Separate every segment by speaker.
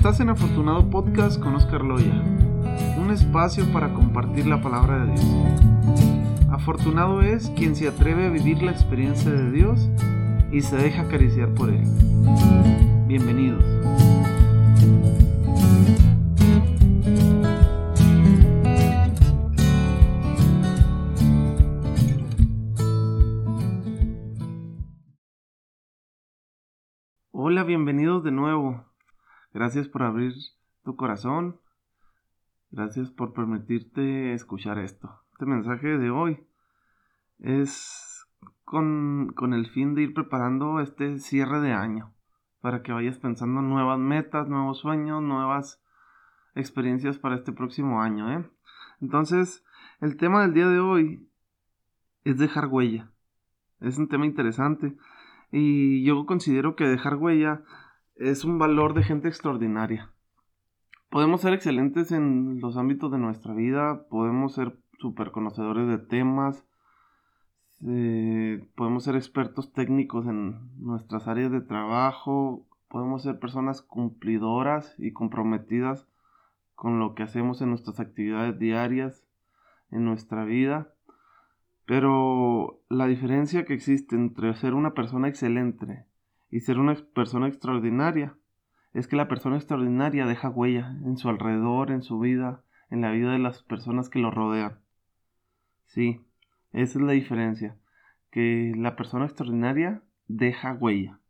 Speaker 1: Estás en Afortunado Podcast con Oscar Loya, un espacio para compartir la palabra de Dios. Afortunado es quien se atreve a vivir la experiencia de Dios y se deja acariciar por Él. Bienvenidos. Hola, bienvenidos de nuevo. Gracias por abrir tu corazón. Gracias por permitirte escuchar esto. Este mensaje de hoy es con, el fin de ir preparando este cierre de año para que vayas pensando nuevas metas, nuevos sueños, nuevas experiencias para este próximo año. ¿eh? Entonces, el tema del día de hoy es dejar huella. Es un tema interesante y yo considero que dejar huella es un valor de gente extraordinaria. Podemos ser excelentes en los ámbitos de nuestra vida, podemos ser súper conocedores de temas, eh, podemos ser expertos técnicos en nuestras áreas de trabajo, podemos ser personas cumplidoras y comprometidas con lo que hacemos en nuestras actividades diarias, en nuestra vida. Pero la diferencia que existe entre ser una persona excelente y ser una persona extraordinaria es que la persona extraordinaria deja huella en su alrededor, en su vida, en la vida de las personas que lo rodean. Sí, esa es la diferencia, que la persona extraordinaria deja huella.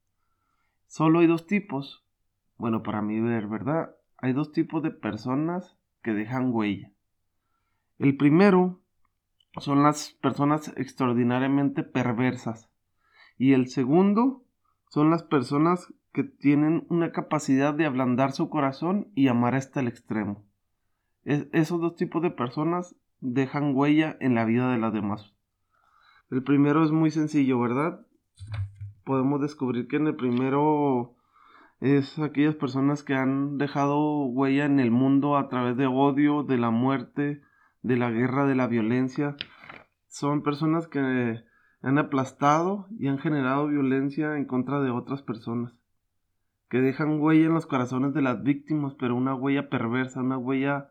Speaker 1: Solo hay dos tipos, bueno, para mí ver, ¿verdad? Hay dos tipos de personas que dejan huella. El primero son las personas extraordinariamente perversas y el segundo son las personas que tienen una capacidad de ablandar su corazón y amar hasta el extremo. esos dos tipos de personas dejan huella en la vida de las demás. El primero es muy sencillo, ¿verdad? Podemos descubrir que en el primero es aquellas personas que han dejado huella en el mundo a través de odio, de la muerte, de la guerra, de la violencia. Son personas que han aplastado y han generado violencia en contra de otras personas, que dejan huella en los corazones de las víctimas, pero una huella perversa, una huella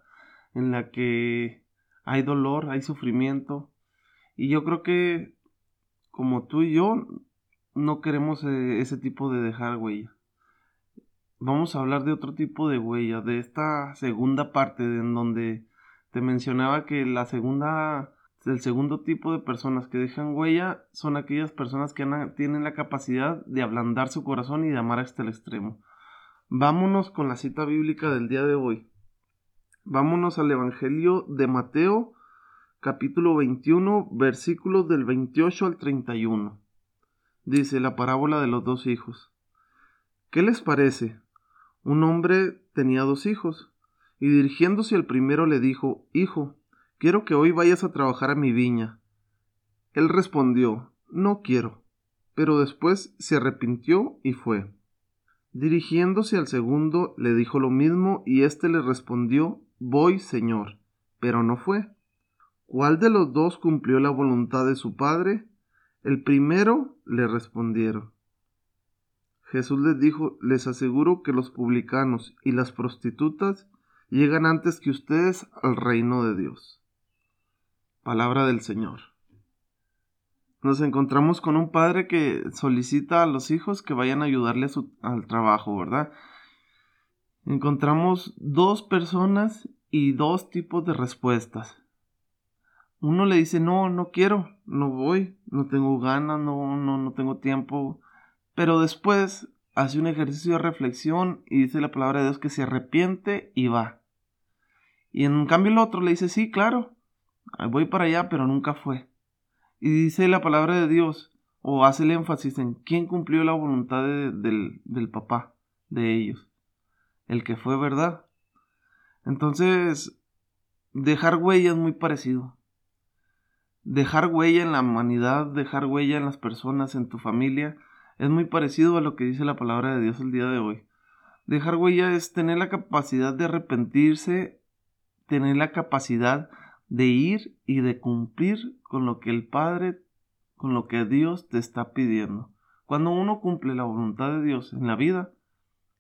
Speaker 1: en la que hay dolor, hay sufrimiento. Y yo creo que como tú y yo no queremos eh, ese tipo de dejar huella. Vamos a hablar de otro tipo de huella, de esta segunda parte en donde te mencionaba que la segunda el segundo tipo de personas que dejan huella son aquellas personas que tienen la capacidad de ablandar su corazón y de amar hasta el extremo. Vámonos con la cita bíblica del día de hoy. Vámonos al Evangelio de Mateo, capítulo 21, versículos del 28 al 31. Dice la parábola de los dos hijos. ¿Qué les parece? Un hombre tenía dos hijos, y dirigiéndose al primero le dijo, Hijo, quiero que hoy vayas a trabajar a mi viña. Él respondió, no quiero, pero después se arrepintió y fue. Dirigiéndose al segundo, le dijo lo mismo y éste le respondió, voy, señor, pero no fue. ¿Cuál de los dos cumplió la voluntad de su padre? El primero le respondieron. Jesús les dijo, les aseguro que los publicanos y las prostitutas llegan antes que ustedes al reino de Dios. Palabra del Señor. Nos encontramos con un padre que solicita a los hijos que vayan a ayudarle al trabajo, ¿verdad? Encontramos dos personas y dos tipos de respuestas. Uno le dice, no, no quiero, no voy, no tengo ganas, no, no, no tengo tiempo. Pero después hace un ejercicio de reflexión y dice la palabra de Dios que se arrepiente y va. Y en cambio el otro le dice, sí, claro, voy para allá, pero nunca fue. Y dice la palabra de Dios, o hace el énfasis en quién cumplió la voluntad del, del papá de ellos, el que fue verdad. Entonces, dejar huella es muy parecido. Dejar huella en la humanidad, dejar huella en las personas, en tu familia, es muy parecido a lo que dice la palabra de Dios el día de hoy. Dejar huella es tener la capacidad de arrepentirse, tener la capacidad de ir y de cumplir con lo que el Padre, con lo que Dios te está pidiendo. Cuando uno cumple la voluntad de Dios en la vida,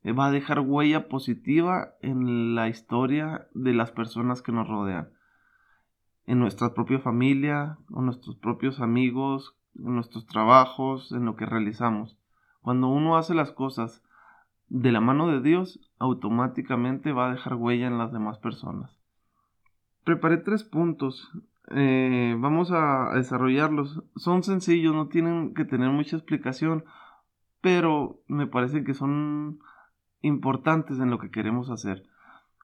Speaker 1: eh, va a dejar huella positiva en la historia de las personas que nos rodean. En nuestra propia familia, con nuestros propios amigos, en nuestros trabajos, en lo que realizamos. Cuando uno hace las cosas de la mano de Dios, automáticamente va a dejar huella en las demás personas. Preparé tres puntos. Eh, vamos a desarrollarlos. Son sencillos, no tienen que tener mucha explicación, pero me parece que son importantes en lo que queremos hacer.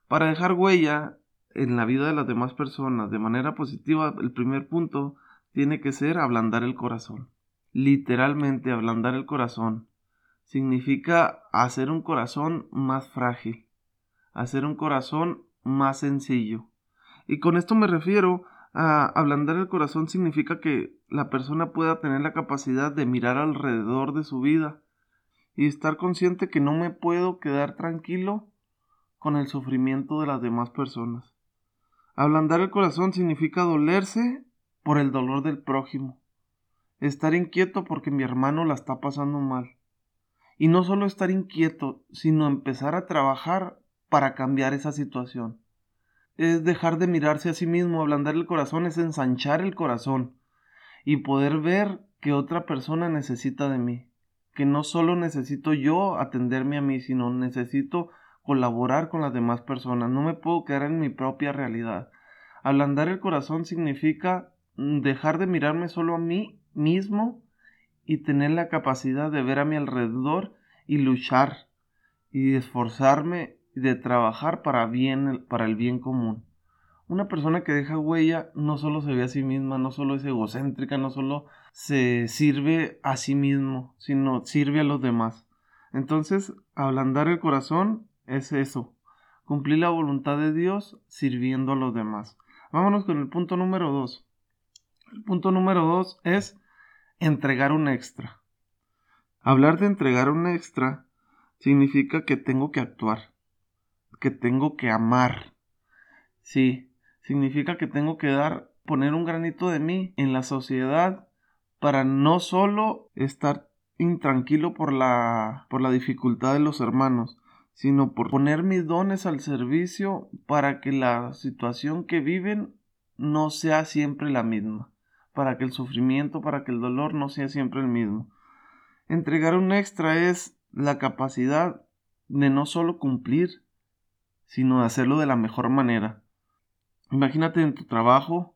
Speaker 1: Para dejar huella en la vida de las demás personas de manera positiva, el primer punto tiene que ser ablandar el corazón. Literalmente ablandar el corazón significa hacer un corazón más frágil, hacer un corazón más sencillo. Y con esto me refiero a ablandar el corazón significa que la persona pueda tener la capacidad de mirar alrededor de su vida y estar consciente que no me puedo quedar tranquilo con el sufrimiento de las demás personas. Ablandar el corazón significa dolerse por el dolor del prójimo, estar inquieto porque mi hermano la está pasando mal. Y no solo estar inquieto, sino empezar a trabajar para cambiar esa situación. Es dejar de mirarse a sí mismo, ablandar el corazón, es ensanchar el corazón y poder ver que otra persona necesita de mí que no solo necesito yo atenderme a mí, sino necesito colaborar con las demás personas. No me puedo quedar en mi propia realidad. Ablandar el corazón significa mm, dejar de mirarme solo a mí mismo y tener la capacidad de ver a mi alrededor y luchar y esforzarme de trabajar para bien para el bien común. Una persona que deja huella no solo se ve a sí misma, no solo es egocéntrica, no solo se sirve a sí mismo, sino sirve a los demás. Entonces, ablandar el corazón es eso, cumplir la voluntad de Dios sirviendo a los demás. Vámonos con el punto número dos. El punto número dos es entregar un extra. Hablar de entregar un extra significa que tengo que actuar, que tengo que amar. Sí, significa que tengo que dar, poner un granito de mí en la sociedad para no solo estar intranquilo por la, por la dificultad de los hermanos, sino por poner mis dones al servicio para que la situación que viven no sea siempre la misma, para que el sufrimiento, para que el dolor no sea siempre el mismo. Entregar un extra es la capacidad de no solo cumplir, sino hacerlo de la mejor manera. Imagínate en tu trabajo,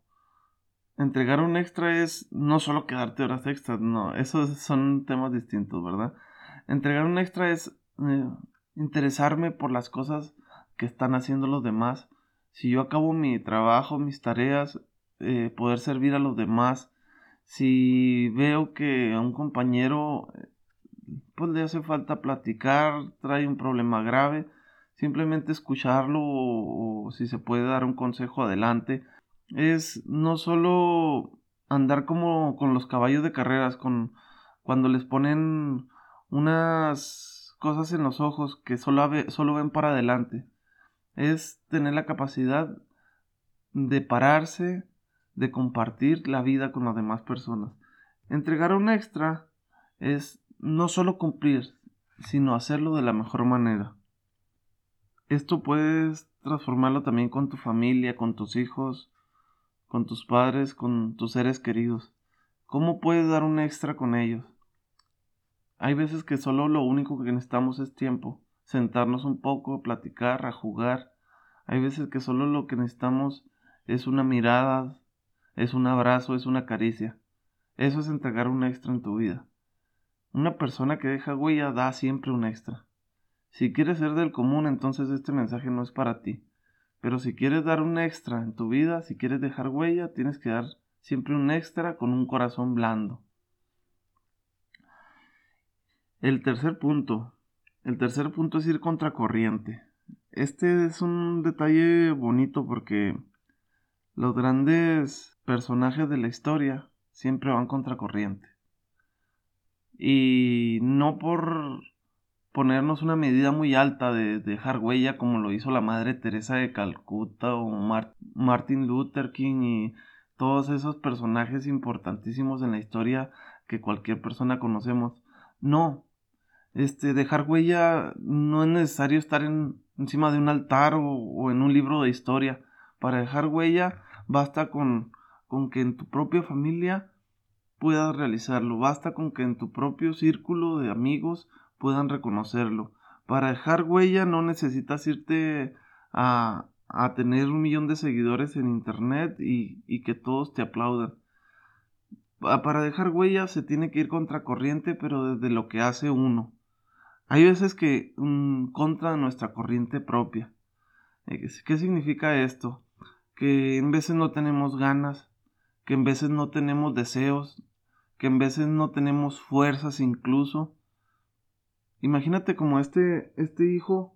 Speaker 1: entregar un extra es no solo quedarte horas extras, no, esos son temas distintos, ¿verdad? Entregar un extra es eh, interesarme por las cosas que están haciendo los demás. Si yo acabo mi trabajo, mis tareas, eh, poder servir a los demás. Si veo que a un compañero eh, pues le hace falta platicar, trae un problema grave, simplemente escucharlo o, si se puede dar un consejo adelante. Es no solo andar como con los caballos de carreras, con cuando les ponen unas cosas en los ojos que solo, solo ven para adelante. Es tener la capacidad de pararse, de compartir la vida con las demás personas. Entregar un extra es no solo cumplir, sino hacerlo de la mejor manera. Esto puedes transformarlo también con tu familia, con tus hijos, con tus padres, con tus seres queridos. ¿Cómo puedes dar un extra con ellos? Hay veces que solo lo único que necesitamos es tiempo, sentarnos un poco, platicar, a jugar. Hay veces que solo lo que necesitamos es una mirada, es un abrazo, es una caricia. Eso es entregar un extra en tu vida. Una persona que deja huella da siempre un extra. Si quieres ser del común, entonces este mensaje no es para ti. Pero si quieres dar un extra en tu vida, si quieres dejar huella, tienes que dar siempre un extra con un corazón blando. El tercer punto. El tercer punto es ir contracorriente. Este es un detalle bonito porque los grandes personajes de la historia siempre van contracorriente. Y no por ponernos una medida muy alta de, dejar huella como lo hizo la Madre Teresa de Calcuta o Martin Luther King y todos esos personajes importantísimos en la historia que cualquier persona conocemos. No, Este, dejar huella no es necesario estar en, encima de un altar o, en un libro de historia. Para dejar huella basta con, con que en tu propia familia puedas realizarlo. Basta con que en tu propio círculo de amigos puedan reconocerlo. Para dejar huella no necesitas irte a, a tener un millón de seguidores en internet y, y que todos te aplaudan. Para dejar huella se tiene que ir contracorriente, pero desde lo que hace uno. Hay veces que mm, contra nuestra corriente propia. Eh, ¿Qué significa esto? Que en veces no tenemos ganas, que en veces no tenemos deseos, que en veces no tenemos fuerzas incluso. Imagínate como este, este hijo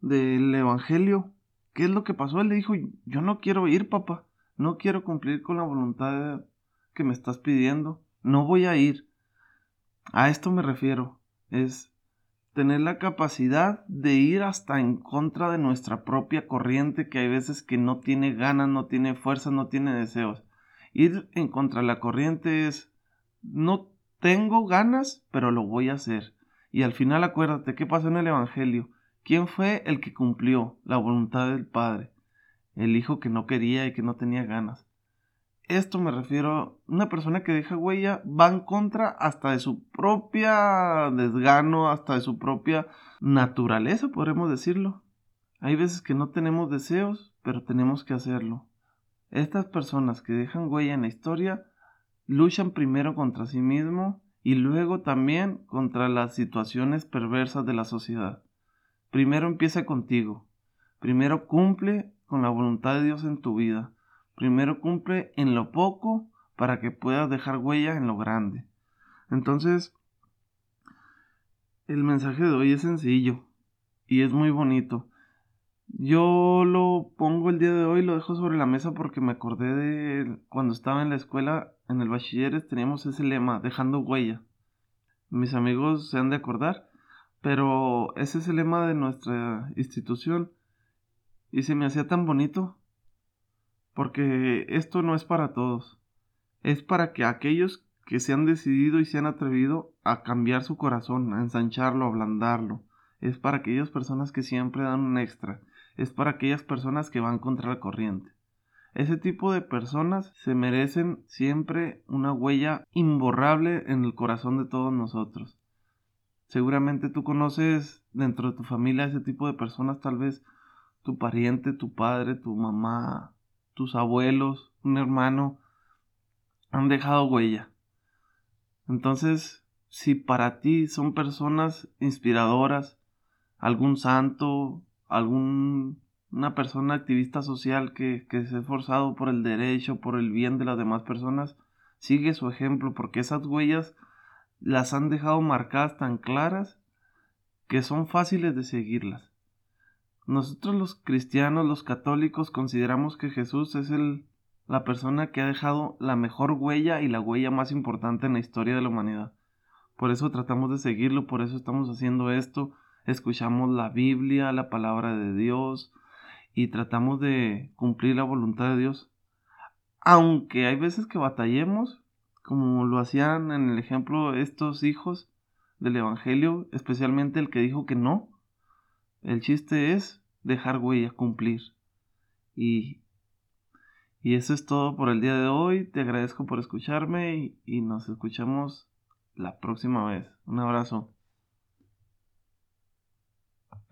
Speaker 1: del Evangelio. ¿Qué es lo que pasó? Él le dijo, yo no quiero ir, papá. No quiero cumplir con la voluntad que me estás pidiendo. No voy a ir. A esto me refiero. Es tener la capacidad de ir hasta en contra de nuestra propia corriente que hay veces que no tiene ganas, no tiene fuerza, no tiene deseos. Ir en contra de la corriente es no tengo ganas, pero lo voy a hacer. Y al final acuérdate qué pasó en el Evangelio. ¿Quién fue el que cumplió la voluntad del Padre? El hijo que no quería y que no tenía ganas esto me refiero, una persona que deja huella va en contra hasta de su propia desgano, hasta de su propia naturaleza, podremos decirlo. Hay veces que no tenemos deseos, pero tenemos que hacerlo. Estas personas que dejan huella en la historia luchan primero contra sí mismo y luego también contra las situaciones perversas de la sociedad. Primero empieza contigo. Primero cumple con la voluntad de Dios en tu vida Primero cumple en lo poco para que puedas dejar huella en lo grande. Entonces, el mensaje de hoy es sencillo y es muy bonito. Yo lo pongo el día de hoy, lo dejo sobre la mesa porque me acordé de cuando estaba en la escuela, en el bachilleres, teníamos ese lema, dejando huella. Mis amigos se han de acordar, pero ese es el lema de nuestra institución y se me hacía tan bonito porque esto no es para todos. Es para que aquellos que se han decidido y se han atrevido a cambiar su corazón, a ensancharlo, a ablandarlo. Es para aquellas personas que siempre dan un extra. Es para aquellas personas que van contra la corriente. Ese tipo de personas se merecen siempre una huella imborrable en el corazón de todos nosotros. Seguramente tú conoces dentro de tu familia ese tipo de personas, tal vez tu pariente, tu padre, tu mamá, tus abuelos, un hermano, han dejado huella. Entonces, si para ti son personas inspiradoras, algún santo, algún una persona activista social que, que se ha esforzado por el derecho, por el bien de las demás personas, sigue su ejemplo, porque esas huellas las han dejado marcadas tan claras que son fáciles de seguirlas. Nosotros los cristianos, los católicos, consideramos que Jesús es el, la persona que ha dejado la mejor huella y la huella más importante en la historia de la humanidad. Por eso tratamos de seguirlo, por eso estamos haciendo esto, escuchamos la Biblia, la palabra de Dios y tratamos de cumplir la voluntad de Dios. Aunque hay veces que batallemos, como lo hacían en el ejemplo estos hijos del Evangelio, especialmente el que dijo que no. El chiste es dejar huella, cumplir. Y, y eso es todo por el día de hoy. Te agradezco por escucharme y, y nos escuchamos la próxima vez. Un abrazo.